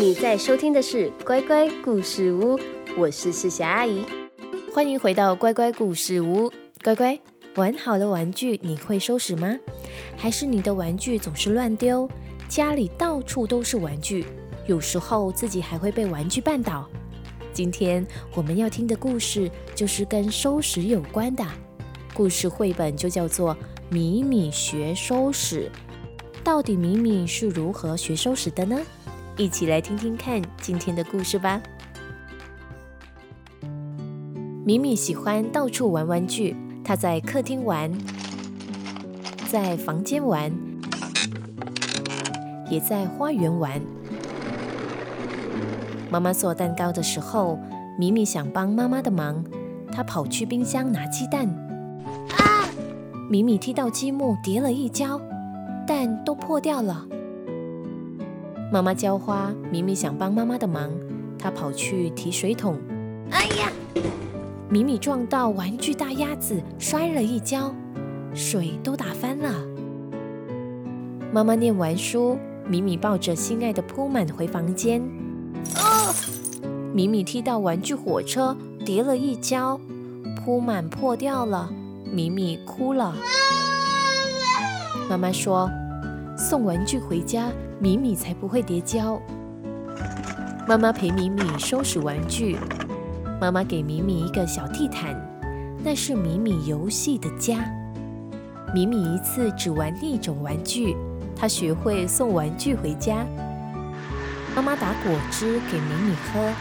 你在收听的是乖乖故事屋，我是世霞阿姨，欢迎回到乖乖故事屋。乖乖，玩好了玩具，你会收拾吗？还是你的玩具总是乱丢，家里到处都是玩具，有时候自己还会被玩具绊倒？今天我们要听的故事就是跟收拾有关的，故事绘本就叫做《米米学收拾》。到底米米是如何学收拾的呢？一起来听听看今天的故事吧。米米喜欢到处玩玩具，她在客厅玩，在房间玩，也在花园玩。妈妈做蛋糕的时候，米米想帮妈妈的忙，她跑去冰箱拿鸡蛋。啊！米米踢到积木，跌了一跤，蛋都破掉了。妈妈浇花，米米想帮妈妈的忙，她跑去提水桶。哎呀！米米撞到玩具大鸭子，摔了一跤，水都打翻了。妈妈念完书，米米抱着心爱的铺满回房间。哦！米米踢到玩具火车，跌了一跤，铺满破掉了，米米哭了。妈妈说：“送玩具回家。”米米才不会跌跤。妈妈陪米米收拾玩具。妈妈给米米一个小地毯，那是米米游戏的家。米米一次只玩一种玩具，他学会送玩具回家。妈妈打果汁给米米喝，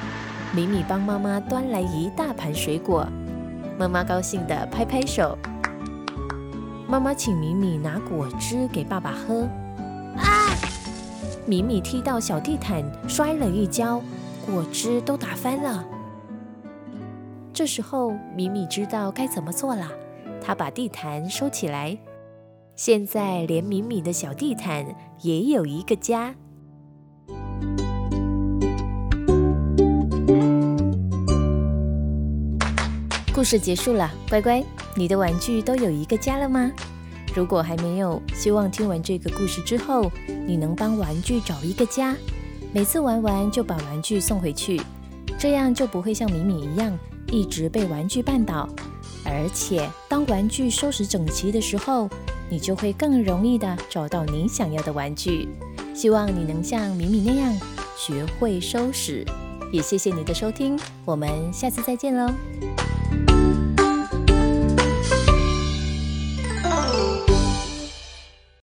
米米帮妈妈端来一大盘水果。妈妈高兴地拍拍手。妈妈请米米拿果汁给爸爸喝。米米踢到小地毯，摔了一跤，果汁都打翻了。这时候，米米知道该怎么做了。他把地毯收起来。现在，连米米的小地毯也有一个家。故事结束了，乖乖，你的玩具都有一个家了吗？如果还没有，希望听完这个故事之后，你能帮玩具找一个家。每次玩完就把玩具送回去，这样就不会像米米一样一直被玩具绊倒。而且，当玩具收拾整齐的时候，你就会更容易地找到你想要的玩具。希望你能像米米那样学会收拾。也谢谢你的收听，我们下次再见喽。